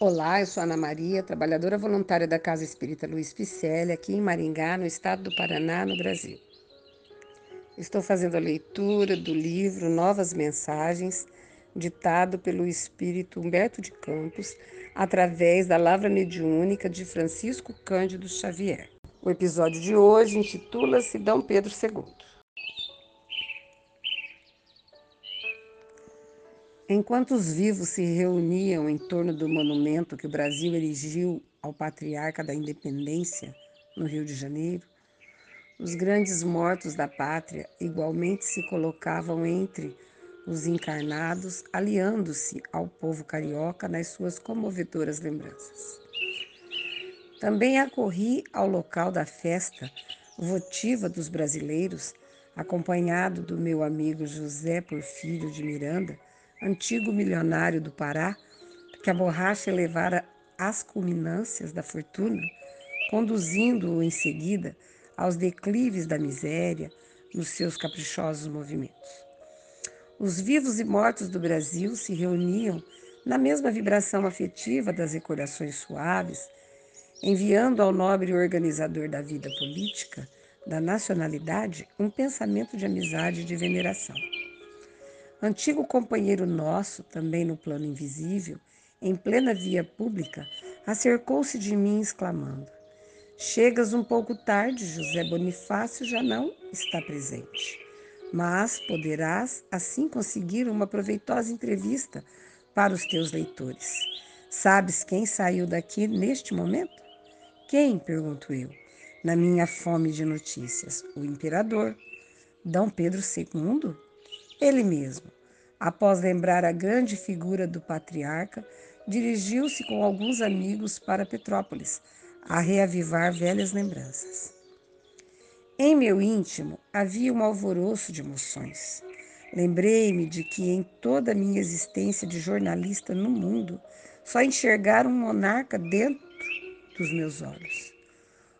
Olá, eu sou Ana Maria, trabalhadora voluntária da Casa Espírita Luiz Picelli, aqui em Maringá, no estado do Paraná, no Brasil. Estou fazendo a leitura do livro Novas Mensagens, ditado pelo espírito Humberto de Campos, através da Lavra Mediúnica de Francisco Cândido Xavier. O episódio de hoje intitula-se Dom Pedro II. Enquanto os vivos se reuniam em torno do monumento que o Brasil erigiu ao patriarca da independência no Rio de Janeiro, os grandes mortos da pátria igualmente se colocavam entre os encarnados, aliando-se ao povo carioca nas suas comovedoras lembranças. Também acorri ao local da festa votiva dos brasileiros, acompanhado do meu amigo José Porfírio de Miranda, antigo milionário do Pará, que a borracha levara às culminâncias da fortuna, conduzindo-o em seguida aos declives da miséria nos seus caprichosos movimentos. Os vivos e mortos do Brasil se reuniam na mesma vibração afetiva das recordações suaves, enviando ao nobre organizador da vida política da nacionalidade um pensamento de amizade e de veneração. Antigo companheiro nosso, também no plano invisível, em plena via pública, acercou-se de mim, exclamando: Chegas um pouco tarde, José Bonifácio já não está presente. Mas poderás assim conseguir uma proveitosa entrevista para os teus leitores. Sabes quem saiu daqui neste momento? Quem? pergunto eu, na minha fome de notícias. O imperador. D. Pedro II? Ele mesmo, após lembrar a grande figura do patriarca, dirigiu-se com alguns amigos para Petrópolis, a reavivar velhas lembranças. Em meu íntimo havia um alvoroço de emoções. Lembrei-me de que em toda a minha existência de jornalista no mundo, só enxergar um monarca dentro dos meus olhos.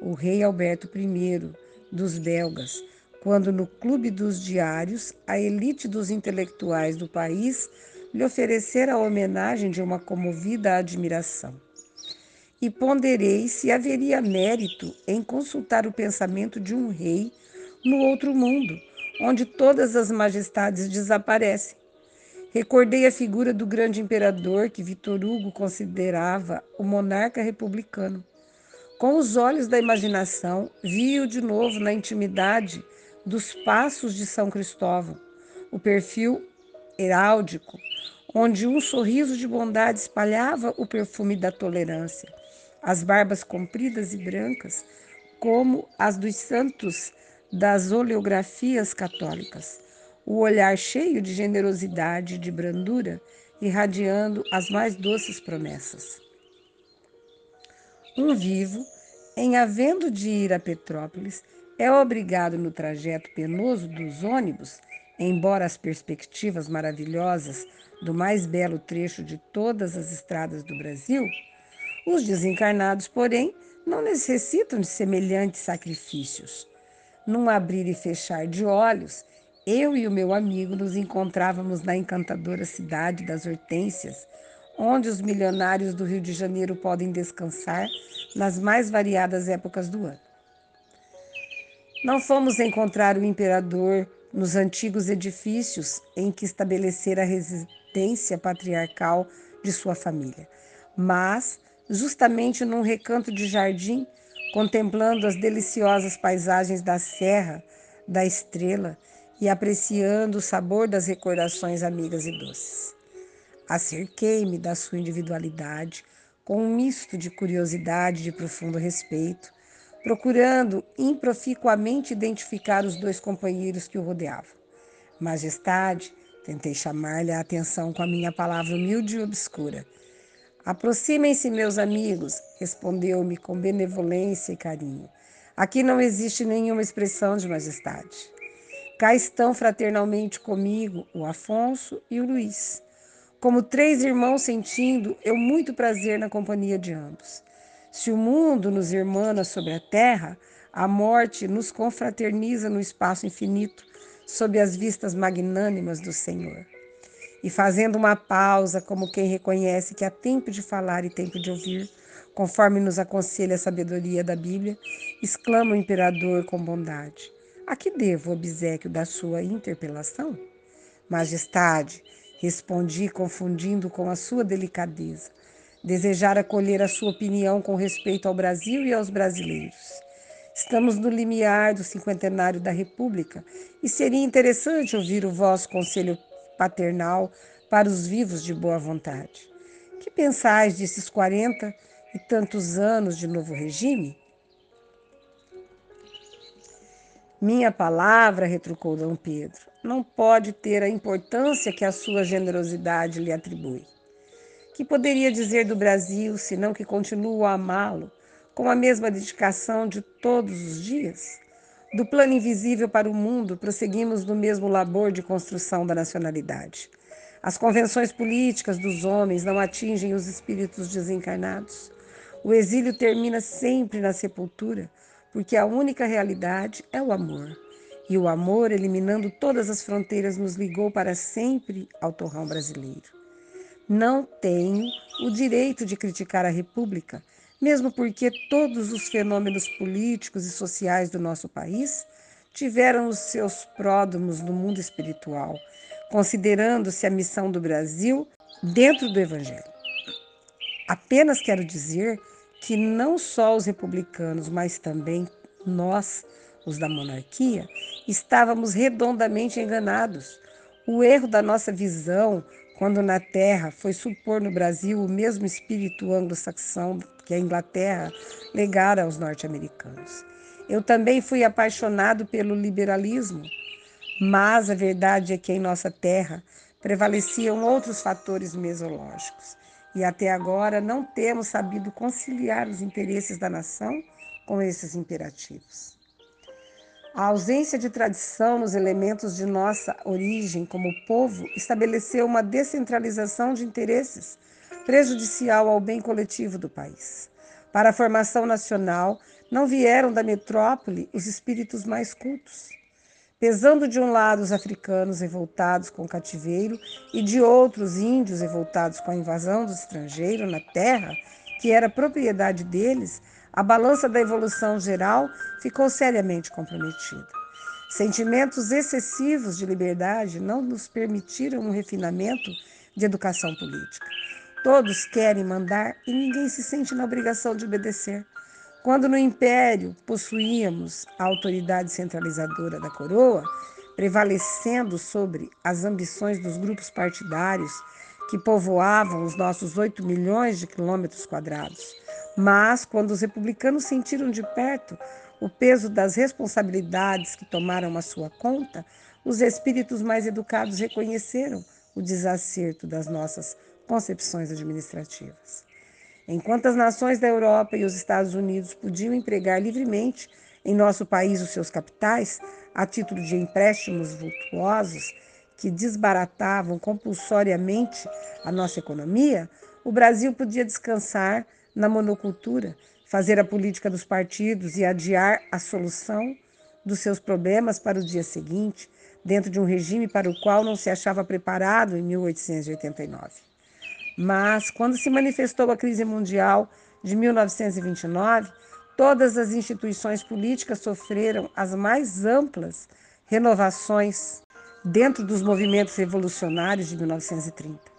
O rei Alberto I dos belgas, quando no Clube dos Diários a elite dos intelectuais do país lhe oferecera a homenagem de uma comovida admiração. E ponderei se haveria mérito em consultar o pensamento de um rei no outro mundo, onde todas as majestades desaparecem. Recordei a figura do grande imperador que Vitor Hugo considerava o monarca republicano. Com os olhos da imaginação, vi-o de novo na intimidade dos Passos de São Cristóvão, o perfil heráldico, onde um sorriso de bondade espalhava o perfume da tolerância, as barbas compridas e brancas, como as dos santos das oleografias católicas, o olhar cheio de generosidade e de brandura, irradiando as mais doces promessas. Um vivo, em havendo de ir a Petrópolis, é obrigado no trajeto penoso dos ônibus, embora as perspectivas maravilhosas do mais belo trecho de todas as estradas do Brasil, os desencarnados, porém, não necessitam de semelhantes sacrifícios. Num abrir e fechar de olhos, eu e o meu amigo nos encontrávamos na encantadora cidade das Hortênsias, onde os milionários do Rio de Janeiro podem descansar nas mais variadas épocas do ano. Não fomos encontrar o imperador nos antigos edifícios em que estabelecera a residência patriarcal de sua família, mas justamente num recanto de jardim, contemplando as deliciosas paisagens da Serra da Estrela e apreciando o sabor das recordações amigas e doces. Acerquei-me da sua individualidade com um misto de curiosidade e de profundo respeito procurando improficuamente identificar os dois companheiros que o rodeavam. Majestade, tentei chamar-lhe a atenção com a minha palavra humilde e obscura. Aproximem-se, meus amigos, respondeu-me com benevolência e carinho. Aqui não existe nenhuma expressão de majestade. Cá estão fraternalmente comigo o Afonso e o Luiz. Como três irmãos sentindo eu muito prazer na companhia de ambos. Se o mundo nos irmana sobre a terra, a morte nos confraterniza no espaço infinito, sob as vistas magnânimas do Senhor. e fazendo uma pausa, como quem reconhece que há tempo de falar e tempo de ouvir, conforme nos aconselha a sabedoria da Bíblia, exclama o imperador com bondade: A que devo o obsequio da sua interpelação? Majestade, respondi, confundindo com a sua delicadeza. Desejar acolher a sua opinião com respeito ao Brasil e aos brasileiros. Estamos no limiar do cinquentenário da República e seria interessante ouvir o vosso conselho paternal para os vivos de boa vontade. Que pensais desses quarenta e tantos anos de novo regime? Minha palavra, retrucou Dom Pedro, não pode ter a importância que a sua generosidade lhe atribui. Que poderia dizer do Brasil, senão que continuo a amá-lo com a mesma dedicação de todos os dias? Do plano invisível para o mundo, prosseguimos no mesmo labor de construção da nacionalidade. As convenções políticas dos homens não atingem os espíritos desencarnados. O exílio termina sempre na sepultura, porque a única realidade é o amor. E o amor, eliminando todas as fronteiras, nos ligou para sempre ao torrão brasileiro. Não tenho o direito de criticar a República, mesmo porque todos os fenômenos políticos e sociais do nosso país tiveram os seus pródomos no mundo espiritual, considerando-se a missão do Brasil dentro do Evangelho. Apenas quero dizer que não só os republicanos, mas também nós, os da monarquia, estávamos redondamente enganados. O erro da nossa visão, quando na Terra foi supor no Brasil o mesmo espírito anglo-saxão que a Inglaterra legara aos norte-americanos. Eu também fui apaixonado pelo liberalismo, mas a verdade é que em nossa terra prevaleciam outros fatores mesológicos e até agora não temos sabido conciliar os interesses da nação com esses imperativos. A ausência de tradição nos elementos de nossa origem como povo estabeleceu uma descentralização de interesses prejudicial ao bem coletivo do país. Para a formação nacional, não vieram da metrópole os espíritos mais cultos. Pesando de um lado os africanos revoltados com o cativeiro e de outros índios revoltados com a invasão do estrangeiro na terra, que era propriedade deles, a balança da evolução geral ficou seriamente comprometida. Sentimentos excessivos de liberdade não nos permitiram um refinamento de educação política. Todos querem mandar e ninguém se sente na obrigação de obedecer. Quando no Império possuíamos a autoridade centralizadora da coroa, prevalecendo sobre as ambições dos grupos partidários que povoavam os nossos 8 milhões de quilômetros quadrados. Mas, quando os republicanos sentiram de perto o peso das responsabilidades que tomaram a sua conta, os espíritos mais educados reconheceram o desacerto das nossas concepções administrativas. Enquanto as nações da Europa e os Estados Unidos podiam empregar livremente em nosso país os seus capitais, a título de empréstimos vultuosos que desbaratavam compulsoriamente a nossa economia, o Brasil podia descansar na monocultura, fazer a política dos partidos e adiar a solução dos seus problemas para o dia seguinte, dentro de um regime para o qual não se achava preparado em 1889. Mas, quando se manifestou a crise mundial de 1929, todas as instituições políticas sofreram as mais amplas renovações dentro dos movimentos revolucionários de 1930.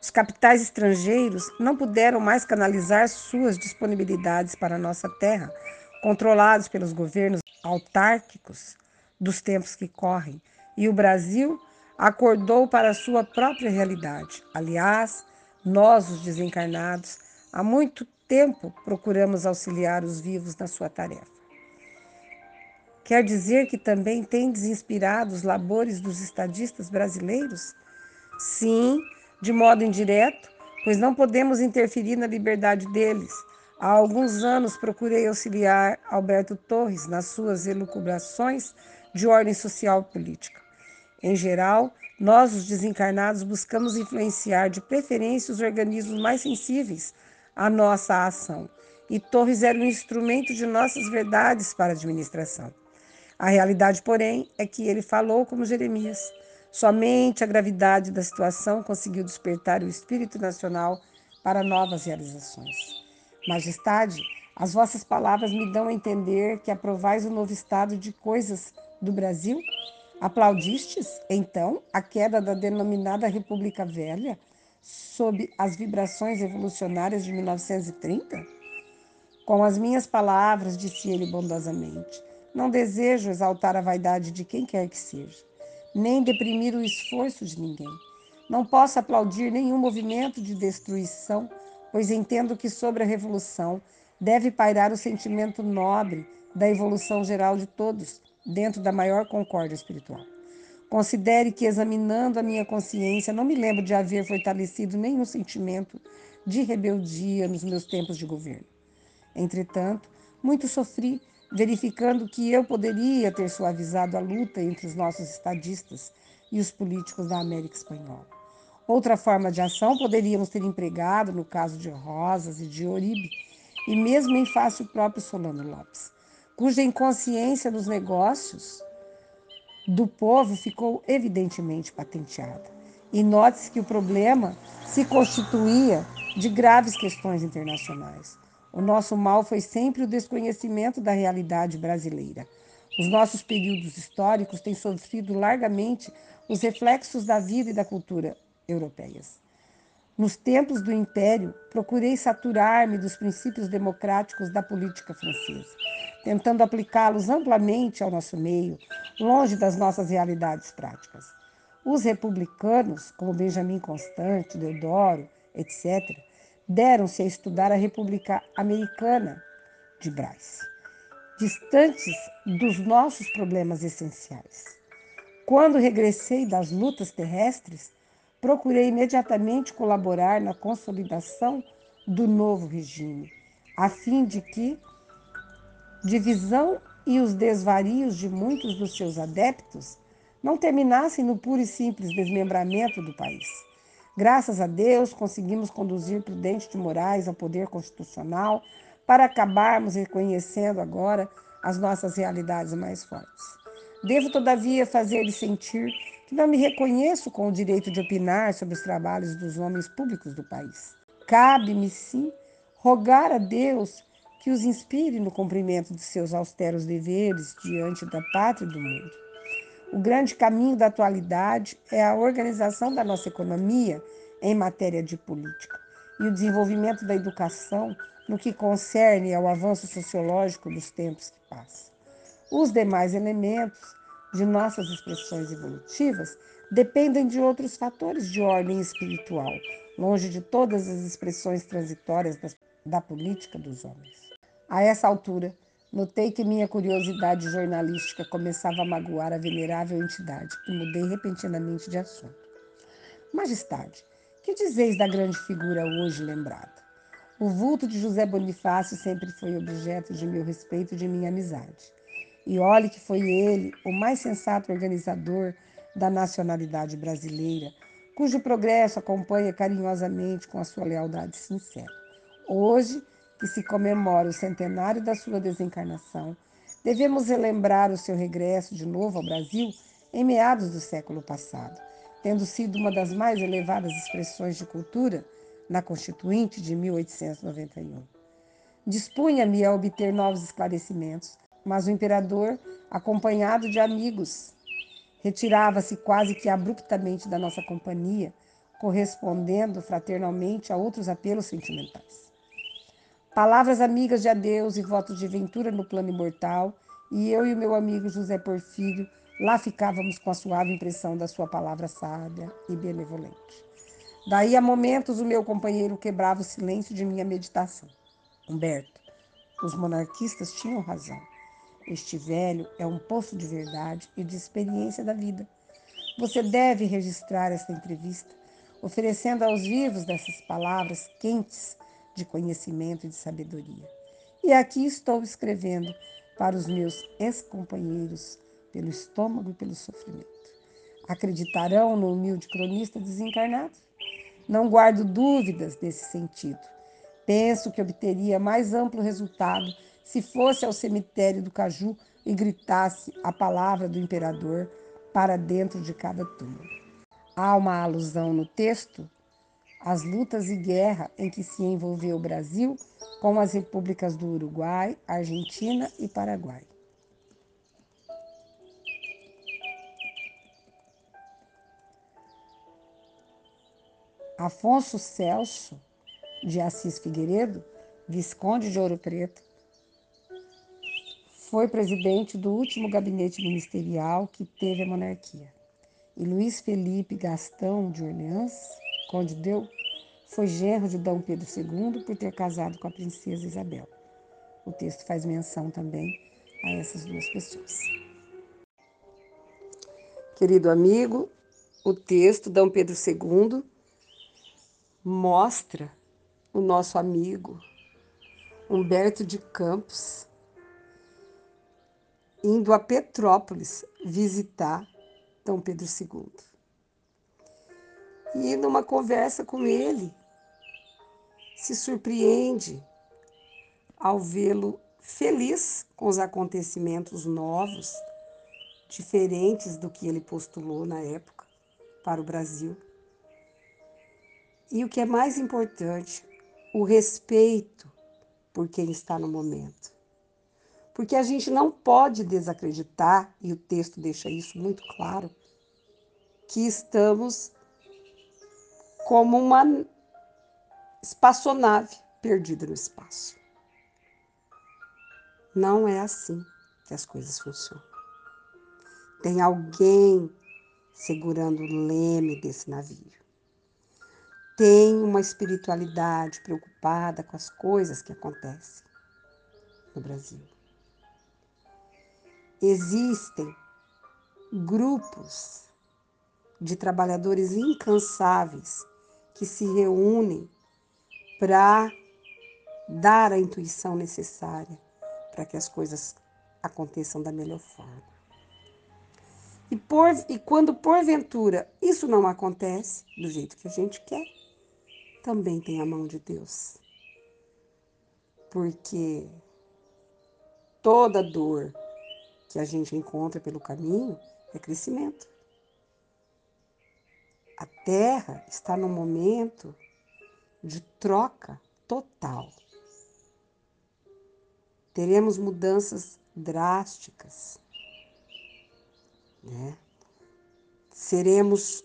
Os capitais estrangeiros não puderam mais canalizar suas disponibilidades para nossa terra, controlados pelos governos autárquicos dos tempos que correm, e o Brasil acordou para a sua própria realidade. Aliás, nós, os desencarnados, há muito tempo procuramos auxiliar os vivos na sua tarefa. Quer dizer que também tendes inspirado os labores dos estadistas brasileiros? Sim, de modo indireto, pois não podemos interferir na liberdade deles. Há alguns anos procurei auxiliar Alberto Torres nas suas elucubrações de ordem social e política. Em geral, nós, os desencarnados, buscamos influenciar de preferência os organismos mais sensíveis à nossa ação. E Torres era um instrumento de nossas verdades para a administração. A realidade, porém, é que ele falou como Jeremias: Somente a gravidade da situação conseguiu despertar o espírito nacional para novas realizações. Majestade, as vossas palavras me dão a entender que aprovais o novo estado de coisas do Brasil? Aplaudistes, então, a queda da denominada República Velha sob as vibrações revolucionárias de 1930? Com as minhas palavras, disse ele bondosamente, não desejo exaltar a vaidade de quem quer que seja, nem deprimir o esforço de ninguém. Não posso aplaudir nenhum movimento de destruição, pois entendo que sobre a revolução deve pairar o sentimento nobre da evolução geral de todos, dentro da maior concórdia espiritual. Considere que, examinando a minha consciência, não me lembro de haver fortalecido nenhum sentimento de rebeldia nos meus tempos de governo. Entretanto, muito sofri, verificando que eu poderia ter suavizado a luta entre os nossos estadistas e os políticos da América Espanhola. Outra forma de ação poderíamos ter empregado no caso de Rosas e de Oribe, e mesmo em face o próprio Solano Lopes, cuja inconsciência nos negócios do povo ficou evidentemente patenteada. E note-se que o problema se constituía de graves questões internacionais. O nosso mal foi sempre o desconhecimento da realidade brasileira. Os nossos períodos históricos têm sofrido largamente os reflexos da vida e da cultura europeias. Nos tempos do Império, procurei saturar-me dos princípios democráticos da política francesa, tentando aplicá-los amplamente ao nosso meio, longe das nossas realidades práticas. Os republicanos, como Benjamin Constant, Deodoro, etc., deram-se a estudar a República Americana de Bryce, distantes dos nossos problemas essenciais. Quando regressei das lutas terrestres, procurei imediatamente colaborar na consolidação do novo regime, a fim de que divisão e os desvarios de muitos dos seus adeptos não terminassem no puro e simples desmembramento do país. Graças a Deus, conseguimos conduzir Prudente de Moraes ao poder constitucional para acabarmos reconhecendo agora as nossas realidades mais fortes. Devo, todavia, fazer-lhe sentir que não me reconheço com o direito de opinar sobre os trabalhos dos homens públicos do país. Cabe-me, sim, rogar a Deus que os inspire no cumprimento de seus austeros deveres diante da pátria e do mundo. O grande caminho da atualidade é a organização da nossa economia em matéria de política e o desenvolvimento da educação no que concerne ao avanço sociológico dos tempos que passam. Os demais elementos de nossas expressões evolutivas dependem de outros fatores de ordem espiritual, longe de todas as expressões transitórias da, política dos homens. A essa altura, notei que minha curiosidade jornalística começava a magoar a venerável entidade e mudei repentinamente de assunto. Majestade, que dizeis da grande figura hoje lembrada? O vulto de José Bonifácio sempre foi objeto de meu respeito e de minha amizade. E olhe que foi ele o mais sensato organizador da nacionalidade brasileira, cujo progresso acompanha carinhosamente com a sua lealdade sincera. Hoje, que se comemora o centenário da sua desencarnação, devemos relembrar o seu regresso de novo ao Brasil em meados do século passado, tendo sido uma das mais elevadas expressões de cultura na Constituinte de 1891. Dispunha-me a obter novos esclarecimentos mas o imperador, acompanhado de amigos, retirava-se quase que abruptamente da nossa companhia, correspondendo fraternalmente a outros apelos sentimentais. Palavras amigas de adeus e votos de ventura no plano imortal, e eu e o meu amigo José Porfírio lá ficávamos com a suave impressão da sua palavra sábia e benevolente. Daí a momentos o meu companheiro quebrava o silêncio de minha meditação. Humberto, os monarquistas tinham razão. Este velho é um poço de verdade e de experiência da vida. Você deve registrar esta entrevista, oferecendo aos vivos dessas palavras quentes de conhecimento e de sabedoria. E aqui estou escrevendo para os meus ex-companheiros pelo estômago e pelo sofrimento. Acreditarão no humilde cronista desencarnado? Não guardo dúvidas nesse sentido. Penso que obteria mais amplo resultado se fosse ao cemitério do Caju e gritasse a palavra do imperador para dentro de cada túmulo. Há uma alusão no texto às lutas e guerra em que se envolveu o Brasil com as repúblicas do Uruguai, Argentina e Paraguai. Afonso Celso de Assis Figueiredo, Visconde de Ouro Preto, foi presidente do último gabinete ministerial que teve a monarquia. E Luiz Felipe Gastão de Orleans, Conde Deu, foi genro de Dom Pedro II por ter casado com a princesa Isabel. O texto faz menção também a essas duas pessoas. Querido amigo, o texto Dom Pedro II mostra o nosso amigo Humberto de Campos indo a Petrópolis visitar Dom Pedro II. E numa conversa com ele, se surpreende ao vê-lo feliz com os acontecimentos novos, diferentes do que ele postulou na época para o Brasil. E o que é mais importante, o respeito por quem está no momento. Porque a gente não pode desacreditar, e o texto deixa isso muito claro, que estamos como uma espaçonave perdida no espaço. Não é assim que as coisas funcionam. Tem alguém segurando o leme desse navio. Tem uma espiritualidade preocupada com as coisas que acontecem no Brasil existem grupos de trabalhadores incansáveis que se reúnem para dar a intuição necessária para que as coisas aconteçam da melhor forma. E, por, e quando porventura isso não acontece do jeito que a gente quer, também tem a mão de Deus. Porque toda dor, que a gente encontra pelo caminho é crescimento. A Terra está no momento de troca total. Teremos mudanças drásticas. Né? Seremos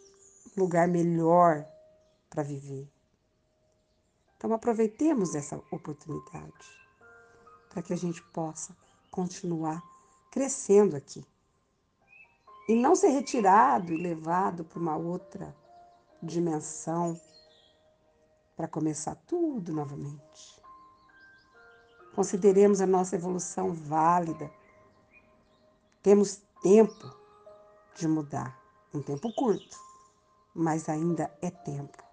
lugar melhor para viver. Então aproveitemos essa oportunidade para que a gente possa continuar crescendo aqui. E não ser retirado e levado para uma outra dimensão para começar tudo novamente. Consideremos a nossa evolução válida. Temos tempo de mudar, um tempo curto, mas ainda é tempo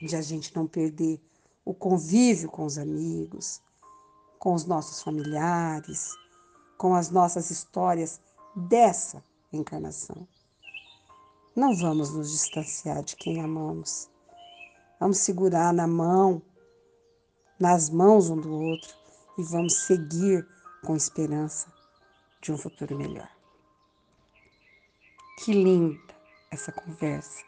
de a gente não perder o convívio com os amigos, com os nossos familiares, com as nossas histórias dessa encarnação. Não vamos nos distanciar de quem amamos. Vamos segurar na mão, nas mãos um do outro e vamos seguir com esperança de um futuro melhor. Que linda essa conversa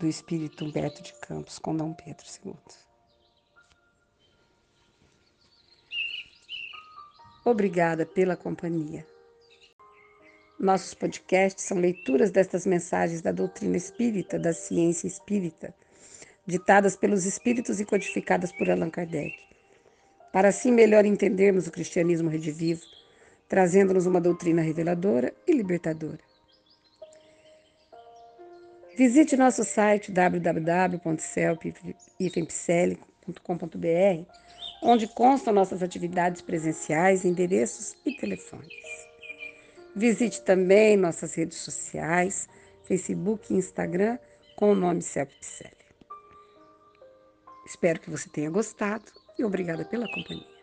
do espírito Humberto de Campos com Dom Pedro II. Obrigada pela companhia. Nossos podcasts são leituras destas mensagens da doutrina espírita, da ciência espírita, ditadas pelos espíritos e codificadas por Allan Kardec, para assim melhor entendermos o cristianismo redivivo, trazendo-nos uma doutrina reveladora e libertadora. Visite nosso site www.celpifempsele.com.br onde constam nossas atividades presenciais, endereços e telefones. Visite também nossas redes sociais, Facebook e Instagram, com o nome Celp Espero que você tenha gostado e obrigada pela companhia.